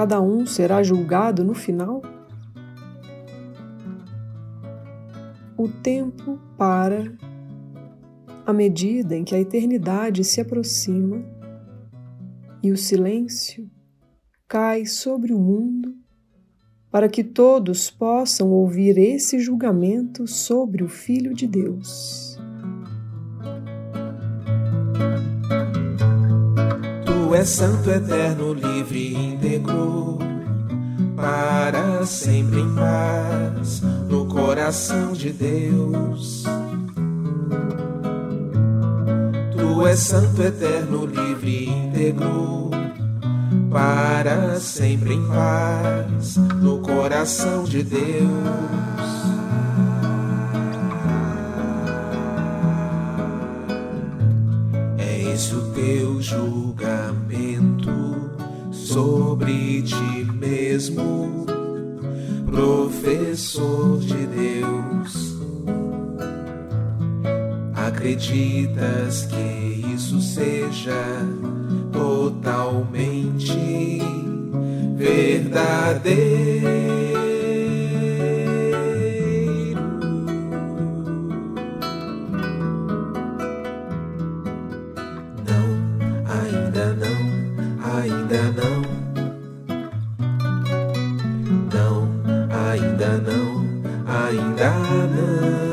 cada um será julgado no final? O tempo para à medida em que a eternidade se aproxima e o silêncio cai sobre o mundo para que todos possam ouvir esse julgamento sobre o Filho de Deus. És santo, eterno, livre, íntegro, para sempre em paz no coração de Deus. Tu és santo, eterno, livre, íntegro para sempre em paz no coração de Deus. Esse o teu julgamento sobre ti mesmo, professor de Deus. Acreditas que isso seja totalmente verdadeiro. Ainda não.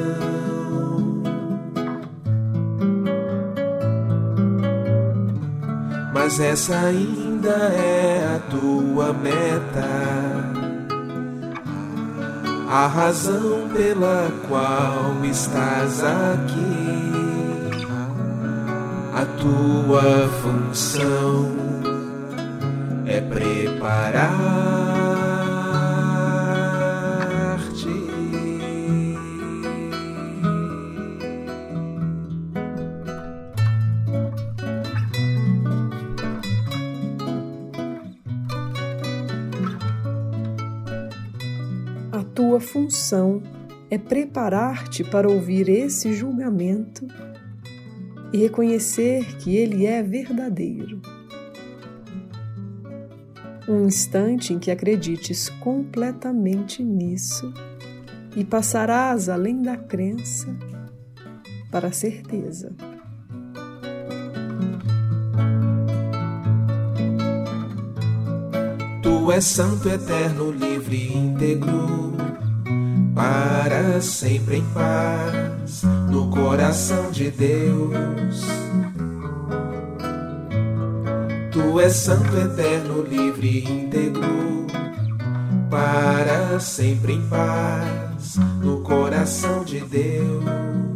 mas essa ainda é a tua meta. A razão pela qual estás aqui, a tua função é preparar-te. Tua função é preparar-te para ouvir esse julgamento e reconhecer que ele é verdadeiro. Um instante em que acredites completamente nisso e passarás além da crença para a certeza. Tu és santo, eterno, livre, íntegro, para sempre em paz no coração de Deus. Tu és santo, eterno, livre, íntegro, para sempre em paz no coração de Deus.